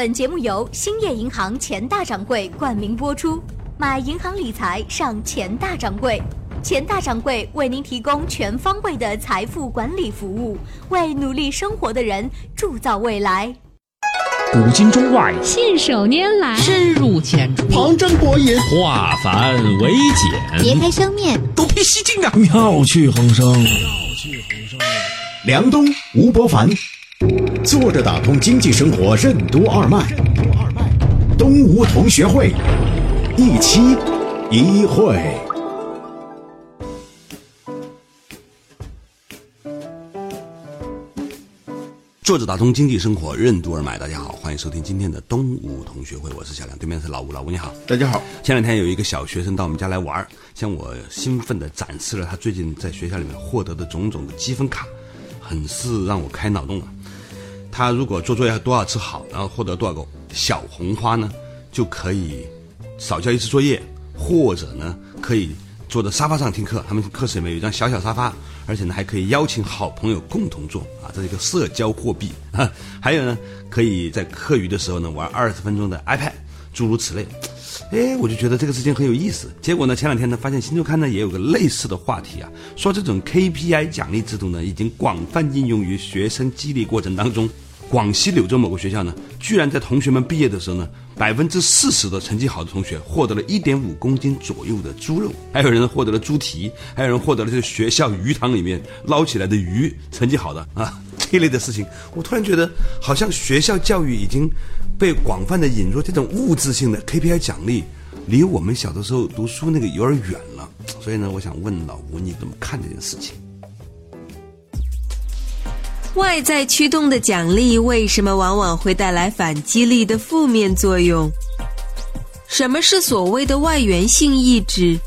本节目由兴业银行钱大掌柜冠名播出。买银行理财上钱大掌柜，钱大掌柜为您提供全方位的财富管理服务，为努力生活的人铸造未来。古今中外，信手拈来，深入浅出，旁征博引，化繁为简，别开生面，独辟蹊径啊！妙趣横生。妙趣横生梁冬、吴伯凡，坐着打通经济生活任督二脉。东吴同学会，一期一会。坐着打通经济生活任督二脉，大家好，欢迎收听今天的东吴同学会，我是小梁，对面是老吴，老吴你好，大家好。前两天有一个小学生到我们家来玩，向我兴奋地展示了他最近在学校里面获得的种种的积分卡，很是让我开脑洞了。他如果做作业多少次好，然后获得多少个小红花呢，就可以少交一次作业，或者呢可以坐在沙发上听课。他们课室里面有一张小小沙发，而且呢还可以邀请好朋友共同做啊，这是一个社交货币啊。还有呢，可以在课余的时候呢玩二十分钟的 iPad，诸如此类。哎，我就觉得这个事情很有意思。结果呢，前两天呢，发现新周刊呢也有个类似的话题啊，说这种 KPI 奖励制度呢已经广泛应用于学生激励过程当中。广西柳州某个学校呢，居然在同学们毕业的时候呢，百分之四十的成绩好的同学获得了一点五公斤左右的猪肉，还有人获得了猪蹄，还有人获得了这个学校鱼塘里面捞起来的鱼，成绩好的啊这一类的事情，我突然觉得好像学校教育已经被广泛的引入这种物质性的 KPI 奖励，离我们小的时候读书那个有点远了。所以呢，我想问老吴，你怎么看这件事情？外在驱动的奖励为什么往往会带来反激励的负面作用？什么是所谓的外源性意志？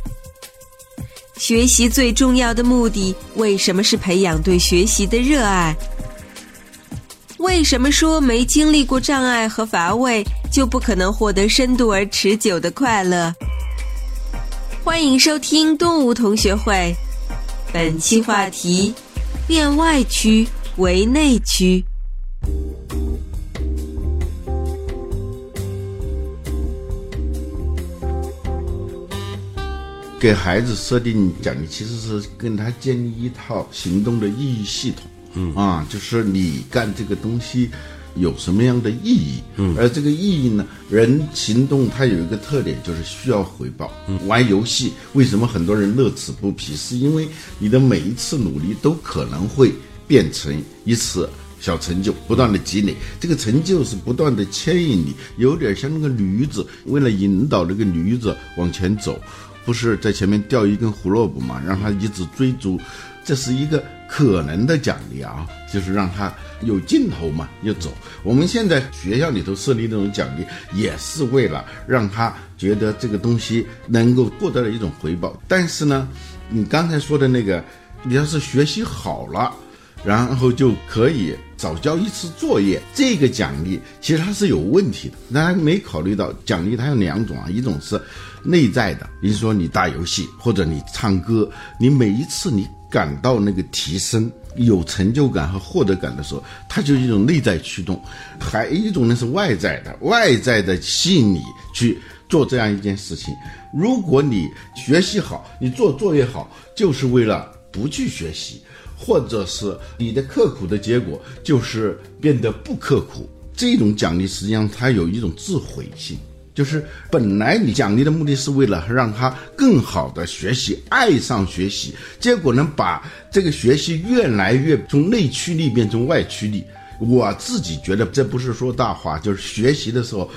学习最重要的目的为什么是培养对学习的热爱？为什么说没经历过障碍和乏味就不可能获得深度而持久的快乐？欢迎收听动物同学会，本期话题：变外驱。为内驱。给孩子设定奖励，其实是跟他建立一套行动的意义系统。嗯啊，就是你干这个东西有什么样的意义？嗯，而这个意义呢，人行动它有一个特点，就是需要回报。嗯，玩游戏为什么很多人乐此不疲？是因为你的每一次努力都可能会。变成一次小成就，不断的积累，这个成就是不断的牵引你，有点像那个驴子，为了引导那个驴子往前走，不是在前面吊一根胡萝卜嘛，让它一直追逐，这是一个可能的奖励啊，就是让他有劲头嘛，要走。我们现在学校里头设立这种奖励，也是为了让他觉得这个东西能够获得了一种回报。但是呢，你刚才说的那个，你要是学习好了。然后就可以早交一次作业，这个奖励其实它是有问题的。大家没考虑到奖励它有两种啊，一种是内在的，比如说你打游戏或者你唱歌，你每一次你感到那个提升、有成就感和获得感的时候，它就是一种内在驱动；还有一种呢是外在的，外在的吸引你去做这样一件事情。如果你学习好，你做作业好，就是为了不去学习。或者是你的刻苦的结果就是变得不刻苦，这种奖励实际上它有一种自毁性，就是本来你奖励的目的是为了让他更好的学习，爱上学习，结果呢把这个学习越来越从内驱力变成外驱力。我自己觉得这不是说大话，就是学习的时候，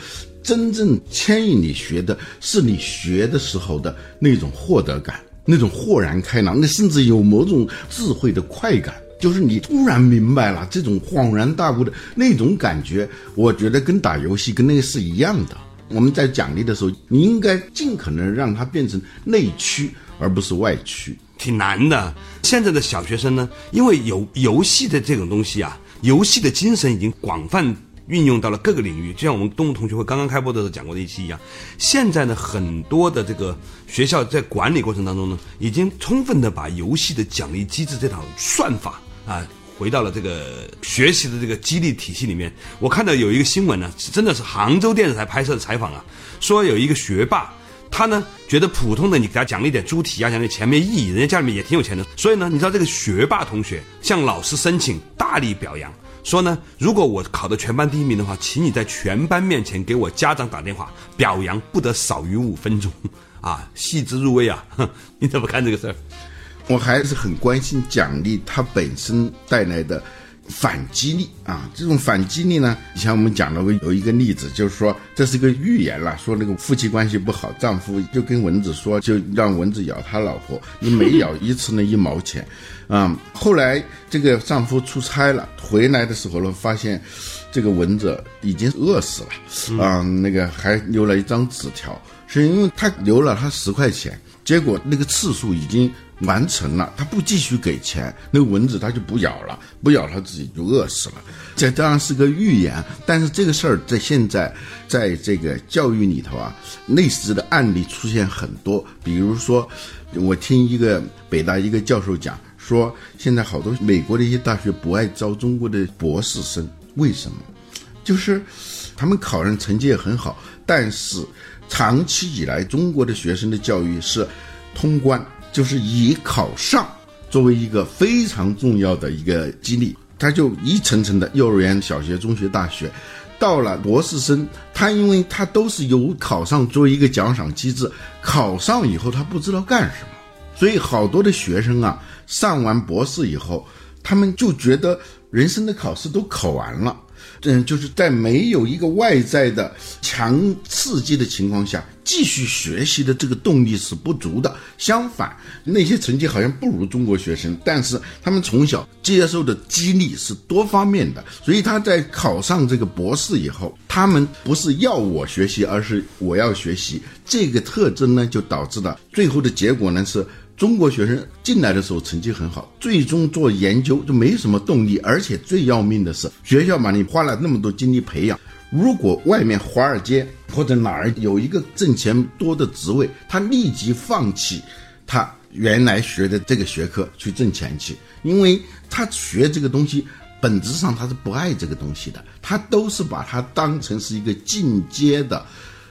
真正牵引你学的是你学的时候的那种获得感。那种豁然开朗，那甚至有某种智慧的快感，就是你突然明白了这种恍然大悟的那种感觉。我觉得跟打游戏跟那个是一样的。我们在奖励的时候，你应该尽可能让它变成内驱，而不是外驱。挺难的。现在的小学生呢，因为游游戏的这种东西啊，游戏的精神已经广泛。运用到了各个领域，就像我们东吴同学会刚刚开播的时候讲过的一期一样。现在呢，很多的这个学校在管理过程当中呢，已经充分的把游戏的奖励机制这套算法啊回到了这个学习的这个激励体系里面。我看到有一个新闻呢，真的是杭州电视台拍摄的采访啊，说有一个学霸。他呢觉得普通的你给他奖励点猪蹄啊，奖励钱没意义，人家家里面也挺有钱的，所以呢，你知道这个学霸同学向老师申请大力表扬，说呢，如果我考的全班第一名的话，请你在全班面前给我家长打电话表扬，不得少于五分钟，啊，细致入微啊，你怎么看这个事儿？我还是很关心奖励它本身带来的。反激励啊，这种反激励呢，以前我们讲了有一个例子，就是说这是一个预言了，说那个夫妻关系不好，丈夫就跟蚊子说，就让蚊子咬他老婆，你每咬一次呢一毛钱，啊，后来这个丈夫出差了，回来的时候呢，发现这个蚊子已经饿死了，啊，那个还留了一张纸条，是因为他留了他十块钱，结果那个次数已经。完成了，他不继续给钱，那个蚊子他就不咬了，不咬他自己就饿死了。这当然是个预言，但是这个事儿在现在，在这个教育里头啊，类似的案例出现很多。比如说，我听一个北大一个教授讲说，现在好多美国的一些大学不爱招中国的博士生，为什么？就是他们考上成绩也很好，但是长期以来中国的学生的教育是通关。就是以考上作为一个非常重要的一个激励，他就一层层的幼儿园、小学、中学、大学，到了博士生，他因为他都是有考上作为一个奖赏机制，考上以后他不知道干什么，所以好多的学生啊，上完博士以后，他们就觉得人生的考试都考完了。嗯，就是在没有一个外在的强刺激的情况下，继续学习的这个动力是不足的。相反，那些成绩好像不如中国学生，但是他们从小接受的激励是多方面的，所以他在考上这个博士以后，他们不是要我学习，而是我要学习。这个特征呢，就导致了最后的结果呢是。中国学生进来的时候成绩很好，最终做研究就没什么动力，而且最要命的是，学校把你花了那么多精力培养，如果外面华尔街或者哪儿有一个挣钱多的职位，他立即放弃他原来学的这个学科去挣钱去，因为他学这个东西本质上他是不爱这个东西的，他都是把它当成是一个进阶的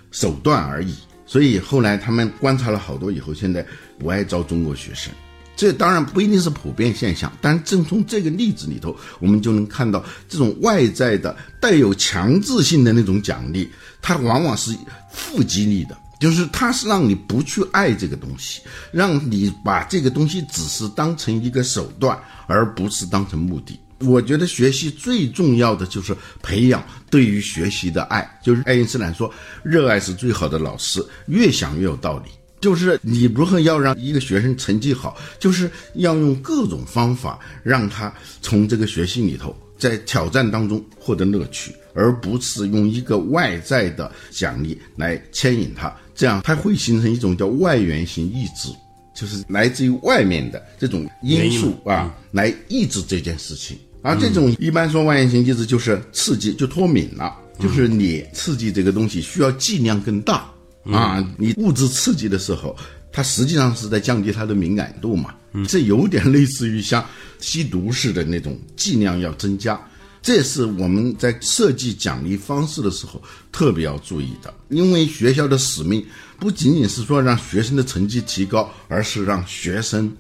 手段而已。所以后来他们观察了好多以后，现在不爱招中国学生。这当然不一定是普遍现象，但正从这个例子里头，我们就能看到这种外在的带有强制性的那种奖励，它往往是负激励的，就是它是让你不去爱这个东西，让你把这个东西只是当成一个手段，而不是当成目的。我觉得学习最重要的就是培养对于学习的爱。就是爱因斯坦说，热爱是最好的老师。越想越有道理。就是你如何要让一个学生成绩好，就是要用各种方法让他从这个学习里头，在挑战当中获得乐趣，而不是用一个外在的奖励来牵引他。这样他会形成一种叫外源性意志。就是来自于外面的这种因素啊，来抑制这件事情。而这种一般说外源性机制就是刺激就脱敏了，就是你刺激这个东西需要剂量更大啊。你物质刺激的时候，它实际上是在降低它的敏感度嘛。这有点类似于像吸毒似的那种剂量要增加。这是我们在设计奖励方式的时候特别要注意的，因为学校的使命不仅仅是说让学生的成绩提高，而是让学生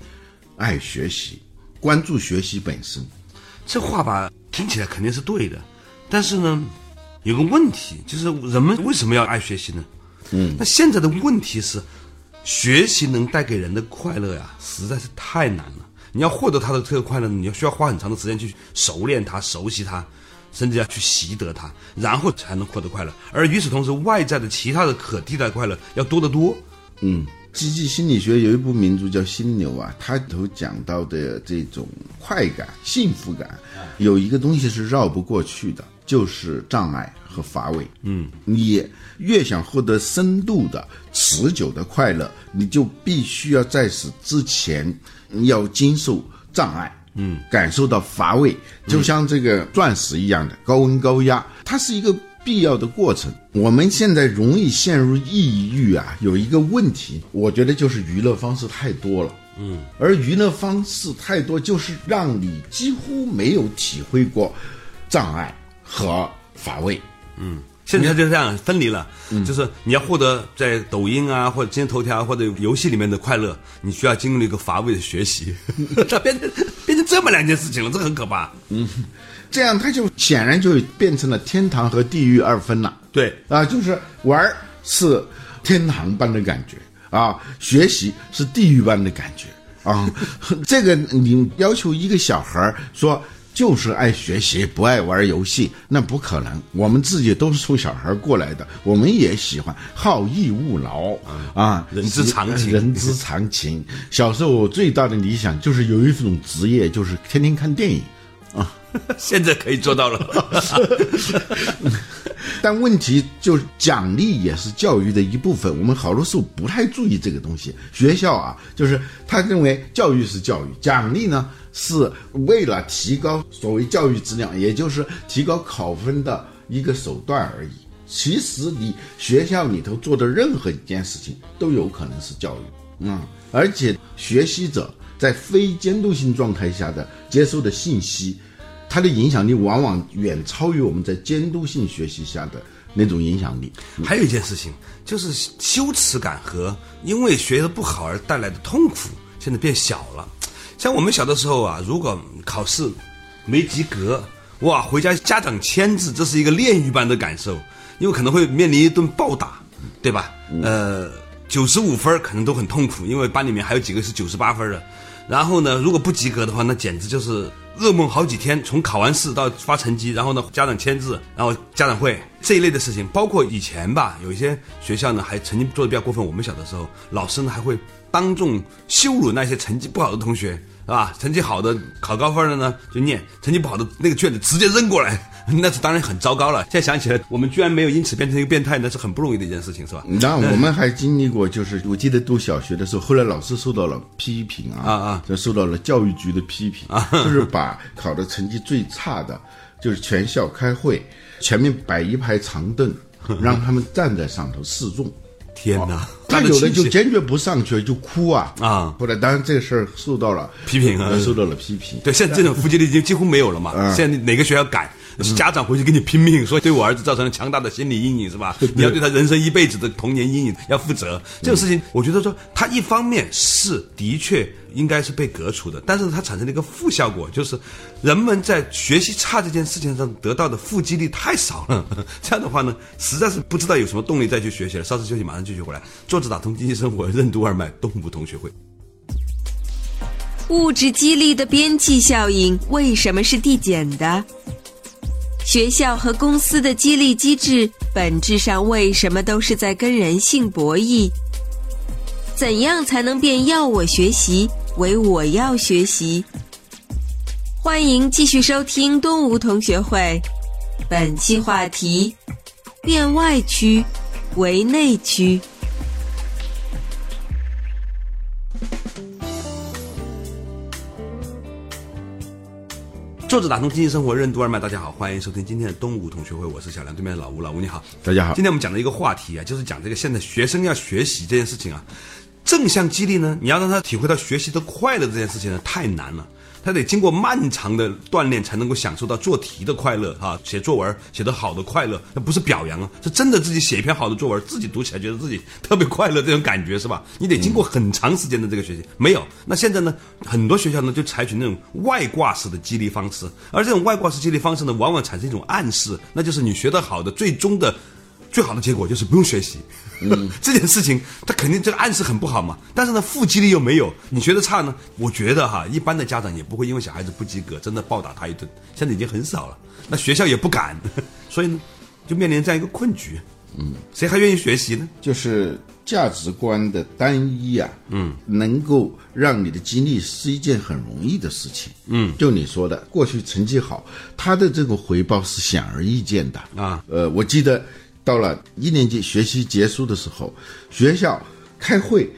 爱学习，关注学习本身。这话吧，听起来肯定是对的，但是呢，有个问题就是人们为什么要爱学习呢？嗯，那现在的问题是，学习能带给人的快乐呀，实在是太难了。你要获得他的这个快乐，你要需要花很长的时间去熟练它、熟悉它，甚至要去习得它，然后才能获得快乐。而与此同时，外在的其他的可替代快乐要多得多。嗯，积极心理学有一部名著叫《心流》啊，它里头讲到的这种快感、幸福感，有一个东西是绕不过去的，就是障碍和乏味。嗯，你越想获得深度的、持久的快乐，你就必须要在此之前。要经受障碍，嗯，感受到乏味，就像这个钻石一样的高温高压，它是一个必要的过程。我们现在容易陷入抑郁啊，有一个问题，我觉得就是娱乐方式太多了。嗯，而娱乐方式太多，就是让你几乎没有体会过障碍和乏味。现在就这样分离了，就是你要获得在抖音啊或者今日头条或者游戏里面的快乐，你需要经历一个乏味的学习，它变成变成这么两件事情了，这很可怕。嗯。这样它就显然就变成了天堂和地狱二分了。对，啊，就是玩儿是天堂般的感觉。啊，学习是地狱般的感觉。啊。这个你要求一个小孩儿说就是爱学习不爱玩游戏，那不可能。我们自己都是从小孩过来的，我们也喜欢好逸恶劳啊，人之常情 人之常情。小时候我最大的理想就是有一种职业，就是天天看电影啊。现在可以做到了。但问题就是奖励也是教育的一部分，我们好多时候不太注意这个东西。学校啊，就是他认为教育是教育，奖励呢是为了提高所谓教育质量，也就是提高考分的一个手段而已。其实你学校里头做的任何一件事情都有可能是教育，嗯，而且学习者在非监督性状态下的接收的信息。它的影响力往往远超于我们在监督性学习下的那种影响力。还有一件事情，就是羞耻感和因为学的不好而带来的痛苦，现在变小了。像我们小的时候啊，如果考试没及格，哇，回家家长签字，这是一个炼狱般的感受，因为可能会面临一顿暴打，对吧？呃，九十五分可能都很痛苦，因为班里面还有几个是九十八分的。然后呢，如果不及格的话，那简直就是噩梦好几天。从考完试到发成绩，然后呢，家长签字，然后家长会这一类的事情，包括以前吧，有一些学校呢还曾经做的比较过分。我们小的时候，老师呢还会当众羞辱那些成绩不好的同学，是吧？成绩好的考高分的呢就念，成绩不好的那个卷子直接扔过来。那是当然很糟糕了。现在想起来，我们居然没有因此变成一个变态，那是很不容易的一件事情，是吧？那我们还经历过，就是我记得读小学的时候，后来老师受到了批评啊啊啊，就受到了教育局的批评啊，就是把考的成绩最差的，就是全校开会，前面摆一排长凳，让他们站在上头示众。天哪！他有的就坚决不上去，就哭啊啊！后来当然这个事儿受到了批评啊，受到了批评。对，现在这种腹肌力已经几乎没有了嘛。现在哪个学校敢？是家长回去跟你拼命说，对我儿子造成了强大的心理阴影，是吧？你要对他人生一辈子的童年阴影要负责。这种事情，我觉得说，他一方面是的确应该是被革除的，但是它产生了一个负效果，就是人们在学习差这件事情上得到的负激励太少了。这样的话呢，实在是不知道有什么动力再去学习了。稍事休息，马上继续回来。坐着打通经济生活，任督二脉，动物同学会。物质激励的边际效应为什么是递减的？学校和公司的激励机制本质上为什么都是在跟人性博弈？怎样才能变要我学习为我要学习？欢迎继续收听东吴同学会，本期话题：变外区为内区。坐着打通经济生活任督二脉，大家好，欢迎收听今天的东吴同学会，我是小梁，对面的老吴，老吴你好，大家好。今天我们讲的一个话题啊，就是讲这个现在学生要学习这件事情啊，正向激励呢，你要让他体会到学习的快乐这件事情呢，太难了。他得经过漫长的锻炼，才能够享受到做题的快乐啊，写作文写得好的快乐，那不是表扬啊，是真的自己写一篇好的作文，自己读起来觉得自己特别快乐这种感觉是吧？你得经过很长时间的这个学习，没有。那现在呢，很多学校呢就采取那种外挂式的激励方式，而这种外挂式激励方式呢，往往产生一种暗示，那就是你学得好的最终的。最好的结果就是不用学习，这件事情他肯定这个暗示很不好嘛。但是呢，负激励又没有，你学的差呢？我觉得哈，一般的家长也不会因为小孩子不及格真的暴打他一顿，现在已经很少了。那学校也不敢，所以呢，就面临这样一个困局。嗯，谁还愿意学习呢？就是价值观的单一啊，嗯，能够让你的激励是一件很容易的事情。嗯，就你说的，过去成绩好，他的这个回报是显而易见的啊。呃，我记得。到了一年级学习结束的时候，学校开会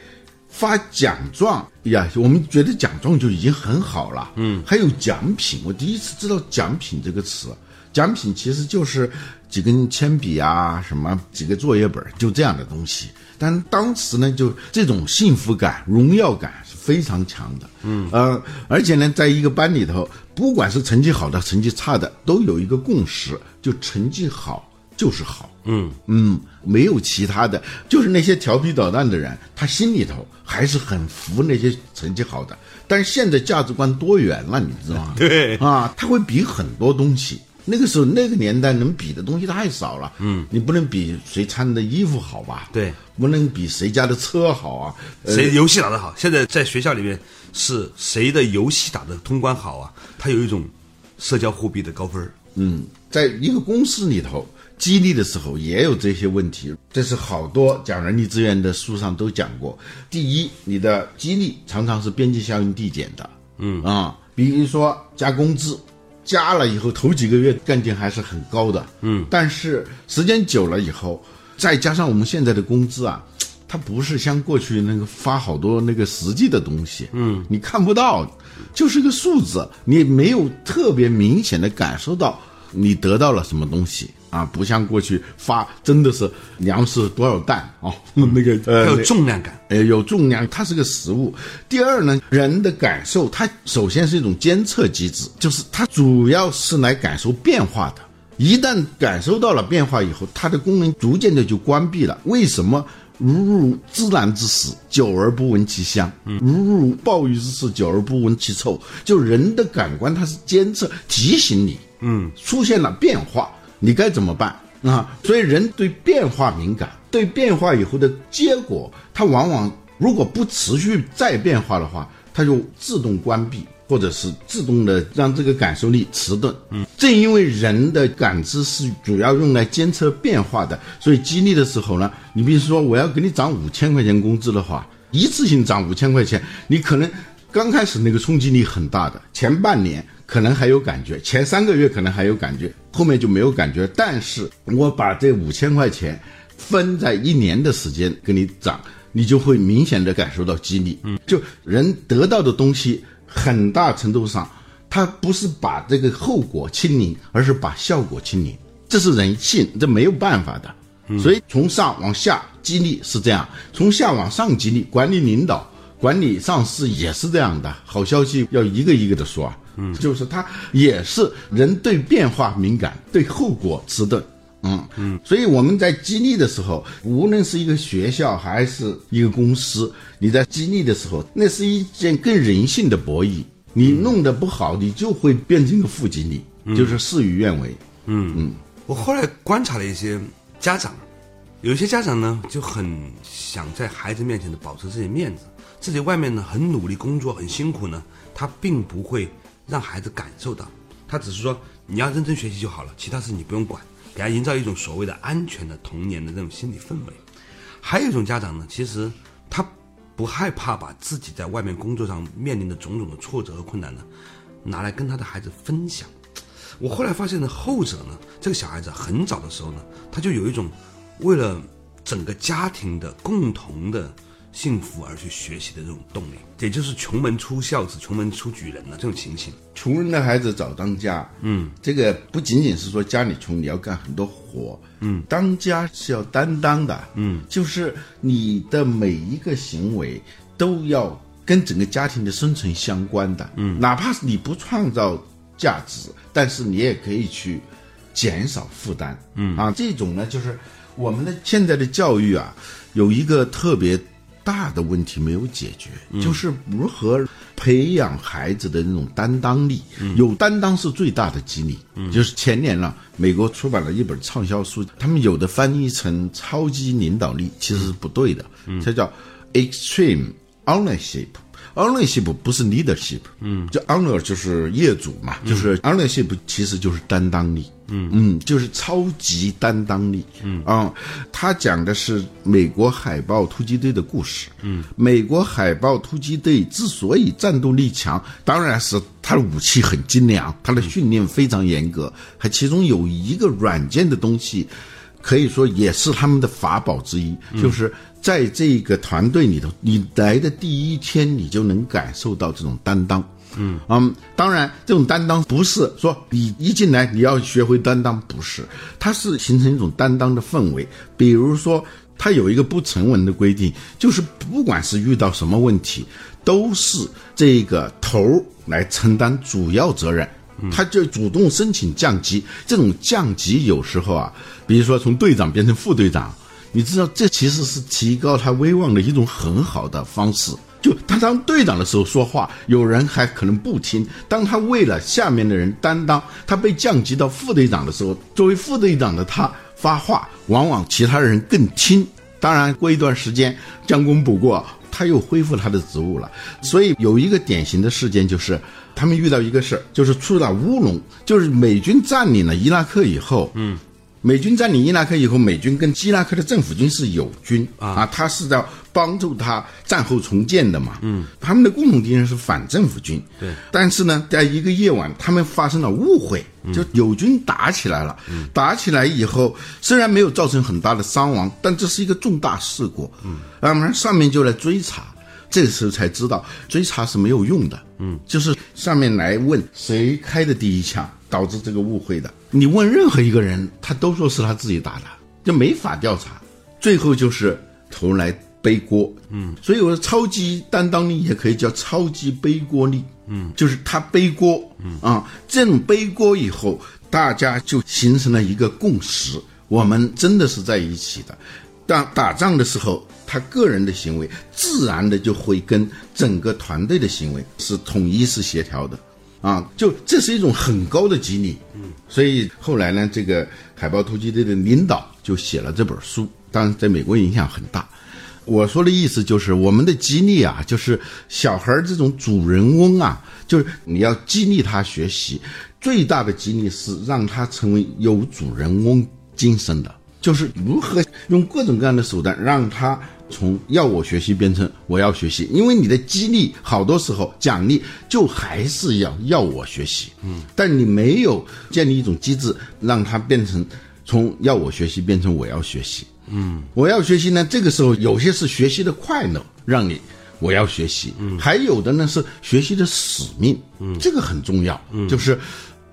发奖状呀，我们觉得奖状就已经很好了。嗯，还有奖品，我第一次知道奖品这个词。奖品其实就是几根铅笔啊，什么几个作业本，就这样的东西。但当时呢，就这种幸福感、荣耀感是非常强的。嗯，呃，而且呢，在一个班里头，不管是成绩好的、成绩差的，都有一个共识，就成绩好就是好。嗯嗯，没有其他的，就是那些调皮捣蛋的人，他心里头还是很服那些成绩好的。但是现在价值观多元了，你知道吗？对啊，他会比很多东西。那个时候那个年代能比的东西太少了。嗯，你不能比谁穿的衣服好吧？对，不能比谁家的车好啊。呃谁游戏打得好？现在在学校里面是谁的游戏打得通关好啊？他有一种社交货币的高分儿。嗯，在一个公司里头激励的时候也有这些问题，这是好多讲人力资源的书上都讲过。第一，你的激励常常是边际效应递减的，嗯。啊，比如说加工资，加了以后头几个月干劲还是很高的，嗯，但是时间久了以后，再加上我们现在的工资啊。它不是像过去那个发好多那个实际的东西，嗯，你看不到，就是个数字，你没有特别明显的感受到你得到了什么东西啊，不像过去发真的是粮食多少担哦，那个呃，有重量感。呃，有重量，它是个食物。第二呢，人的感受，它首先是一种监测机制，就是它主要是来感受变化的。一旦感受到了变化以后，它的功能逐渐的就关闭了。为什么？如入芝兰之室，久而不闻其香；如入鲍鱼之室，久而不闻其臭。就人的感官，它是监测、提醒你，嗯，出现了变化，你该怎么办啊？所以人对变化敏感，对变化以后的结果，它往往如果不持续再变化的话，它就自动关闭。或者是自动的让这个感受力迟钝。嗯，正因为人的感知是主要用来监测变化的，所以激励的时候呢，你比如说我要给你涨五千块钱工资的话，一次性涨五千块钱，你可能刚开始那个冲击力很大的，前半年可能还有感觉，前三个月可能还有感觉，后面就没有感觉。但是我把这五千块钱分在一年的时间给你涨，你就会明显的感受到激励。嗯，就人得到的东西。很大程度上，它不是把这个后果清零，而是把效果清零。这是人性，这没有办法的。所以从上往下激励是这样，从下往上激励，管理领导、管理上市也是这样的。好消息要一个一个的说啊，嗯，就是他也是人对变化敏感，对后果迟钝。嗯嗯，所以我们在激励的时候，无论是一个学校还是一个公司，你在激励的时候，那是一件更人性的博弈。你弄得不好，你就会变成一个负激励，就是事与愿违。嗯嗯，我后来观察了一些家长，有一些家长呢就很想在孩子面前的保持自己面子，自己外面呢很努力工作很辛苦呢，他并不会让孩子感受到，他只是说你要认真学习就好了，其他事你不用管。给他营造一种所谓的安全的童年的这种心理氛围，还有一种家长呢，其实他不害怕把自己在外面工作上面临的种种的挫折和困难呢，拿来跟他的孩子分享。我后来发现呢，后者呢，这个小孩子很早的时候呢，他就有一种为了整个家庭的共同的。幸福而去学习的这种动力，也就是穷门出孝子，穷门出举人了这种情形。穷人的孩子早当家，嗯，这个不仅仅是说家里穷，你要干很多活，嗯，当家是要担当的，嗯，就是你的每一个行为都要跟整个家庭的生存相关的，嗯，哪怕是你不创造价值，但是你也可以去减少负担，嗯。啊，这种呢，就是我们的现在的教育啊，有一个特别。大的问题没有解决，就是如何培养孩子的那种担当力。有担当是最大的激励。就是前年了，美国出版了一本畅销书，他们有的翻译成“超级领导力”，其实是不对的。它叫 “extreme ownership”。Ownership 不是 leadership，嗯，就 owner 就是业主嘛，就是 ownership 其实就是担当力，嗯。嗯，就是超级担当力，嗯。啊，他讲的是美国海豹突击队的故事，嗯，美国海豹突击队之所以战斗力强，当然是他的武器很精良，他的训练非常严格，还其中有一个软件的东西，可以说也是他们的法宝之一，就是。在这个团队里头，你来的第一天，你就能感受到这种担当。嗯嗯，当然，这种担当不是说你一进来你要学会担当，不是，它是形成一种担当的氛围。比如说，它有一个不成文的规定，就是不管是遇到什么问题，都是这个头儿来承担主要责任。他就主动申请降级，这种降级有时候啊，比如说从队长变成副队长，你知道这其实是提高他威望的一种很好的方式。就他当队长的时候说话，有人还可能不听；当他为了下面的人担当，他被降级到副队长的时候，作为副队长的他发话，往往其他人更听。当然，过一段时间将功补过，他又恢复他的职务了。所以有一个典型的事件就是，他们遇到一个事儿，就是出了乌龙，就是美军占领了伊拉克以后，嗯。美军占领伊拉克以后，美军跟伊拉克的政府军是友军啊，他是在帮助他战后重建的嘛。嗯，他们的共同敌人是反政府军。对，但是呢，在一个夜晚，他们发生了误会，就友军打起来了。嗯，打起来以后，虽然没有造成很大的伤亡，但这是一个重大事故。嗯，那么上面就来追查，这时候才知道追查是没有用的。嗯，就是上面来问谁开的第一枪。导致这个误会的，你问任何一个人，他都说是他自己打的，就没法调查，最后就是头来背锅。嗯，所以我说超级担当力也可以叫超级背锅力。嗯，就是他背锅。嗯啊，这种背锅以后，大家就形成了一个共识，我们真的是在一起的。当打仗的时候，他个人的行为自然的就会跟整个团队的行为是统一是协调的。啊，就这是一种很高的激励，嗯，所以后来呢，这个海豹突击队的领导就写了这本书，当然在美国影响很大。我说的意思就是，我们的激励啊，就是小孩这种主人翁啊，就是你要激励他学习，最大的激励是让他成为有主人翁精神的，就是如何用各种各样的手段让他。从要我学习变成我要学习，因为你的激励好多时候奖励就还是要要我学习，嗯，但你没有建立一种机制让它变成从要我学习变成我要学习，嗯，我要学习呢，这个时候有些是学习的快乐让你我要学习，嗯，还有的呢是学习的使命，嗯，这个很重要，嗯，就是。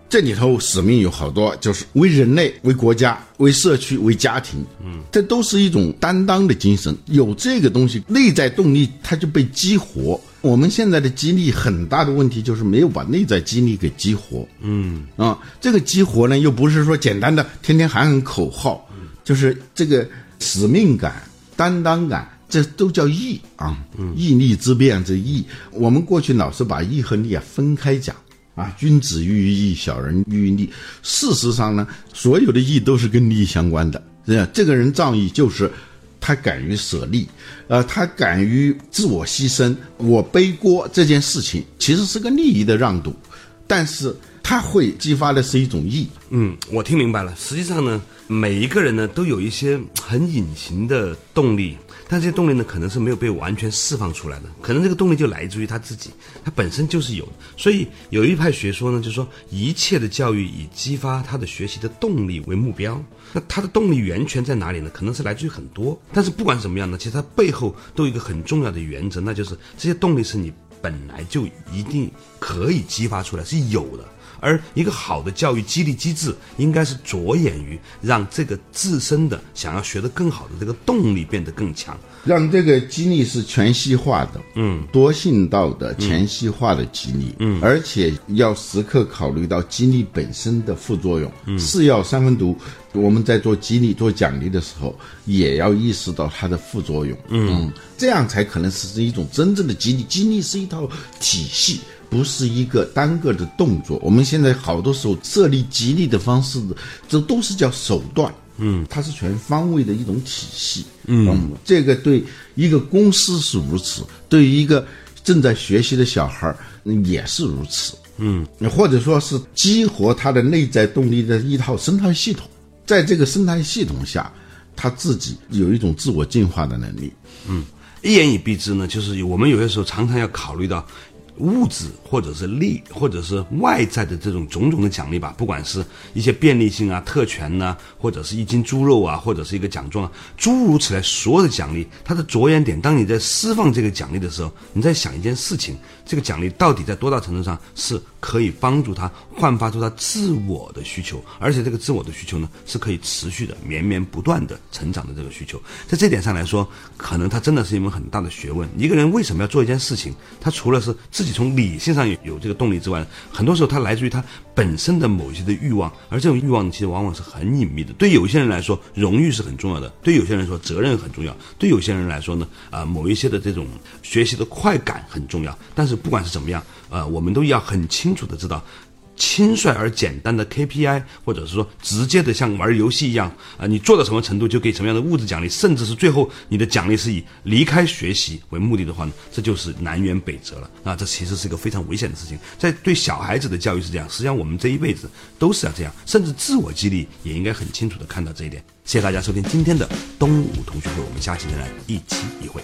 这里头使命有好多，就是为人类、为国家、为社区、为家庭，嗯，这都是一种担当的精神。有这个东西，内在动力它就被激活。我们现在的激励很大的问题就是没有把内在激励给激活，嗯啊，这个激活呢，又不是说简单的天天喊喊口号，就是这个使命感、担当感，这都叫义啊，义利之变这义。我们过去老是把义和利啊分开讲。啊，君子喻于义，小人喻于利。事实上呢，所有的义都是跟利益相关的。这样，这个人仗义就是他敢于舍利，呃，他敢于自我牺牲，我背锅这件事情其实是个利益的让渡，但是他会激发的是一种义。嗯，我听明白了。实际上呢，每一个人呢都有一些很隐形的动力。但这些动力呢，可能是没有被完全释放出来的，可能这个动力就来自于他自己，他本身就是有的。所以有一派学说呢，就是说一切的教育以激发他的学习的动力为目标。那他的动力源泉在哪里呢？可能是来自于很多。但是不管怎么样呢，其实它背后都有一个很重要的原则，那就是这些动力是你本来就一定可以激发出来，是有的。而一个好的教育激励机制，应该是着眼于让这个自身的想要学得更好的这个动力变得更强，让这个激励是全息化的，嗯，多信道的全息化的激励，嗯，而且要时刻考虑到激励本身的副作用，嗯，是药三分毒。我们在做激励、做奖励的时候，也要意识到它的副作用，嗯，这样才可能是一种真正的激励。激励是一套体系。不是一个单个的动作，我们现在好多时候设立激励的方式，这都是叫手段，嗯，它是全方位的一种体系，嗯，这个对一个公司是如此，对于一个正在学习的小孩也是如此，嗯，或者说是激活他的内在动力的一套生态系统，在这个生态系统下，他自己有一种自我进化的能力，嗯，一言以蔽之呢，就是我们有些时候常常要考虑到。物质或者是利或者是外在的这种种种的奖励吧，不管是一些便利性啊、特权呐、或者是一斤猪肉啊，或者是一个奖状啊，诸如此类所有的奖励，它的着眼点，当你在释放这个奖励的时候，你在想一件事情，这个奖励到底在多大程度上是可以帮助他焕发出他自我的需求，而且这个自我的需求呢，是可以持续的、绵绵不断的成长的这个需求，在这点上来说，可能他真的是一门很大的学问。一个人为什么要做一件事情？他除了是自己从理性上有有这个动力之外，很多时候他来自于他本身的某些的欲望，而这种欲望其实往往是很隐秘的。对有些人来说，荣誉是很重要的；对有些人说，责任很重要；对有些人来说呢，啊、某一些的这种学习的快感很重要。但是不管是怎么样，呃，我们都要很清楚的知道。轻率而简单的 KPI，或者是说直接的像玩游戏一样啊、你做到什么程度就给什么样的物质奖励，甚至是最后你的奖励是以离开学习为目的的话呢，这就是南辕北辙了那！这其实是一个非常危险的事情。在对小孩子的教育是这样，实际上我们这一辈子都是要这样，甚至自我激励也应该很清楚的看到这一点。谢谢大家收听今天的东吴同学会，我们下期再来一期一会。